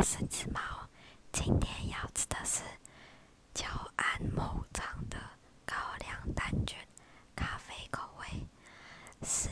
我是子猫，今天要吃的是久安牧场的高粱蛋卷，咖啡口味，是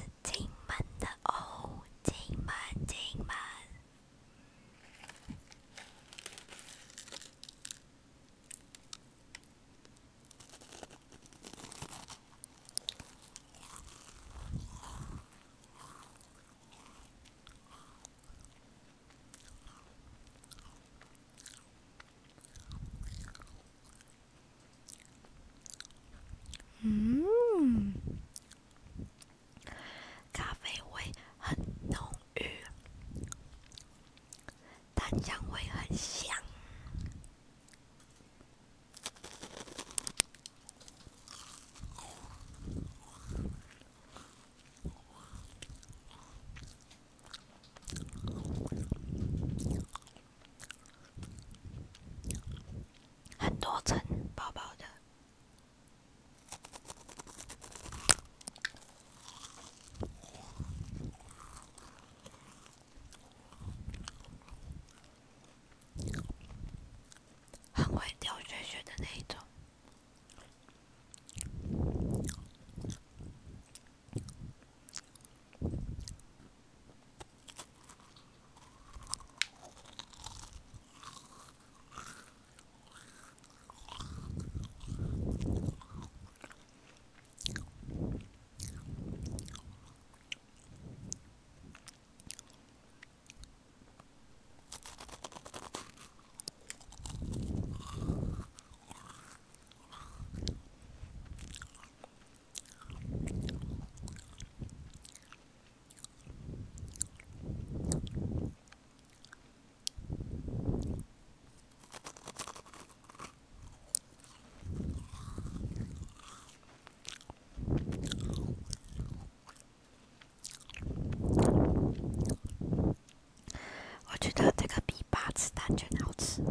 八子蛋卷好吃。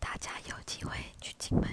大家有机会去金门，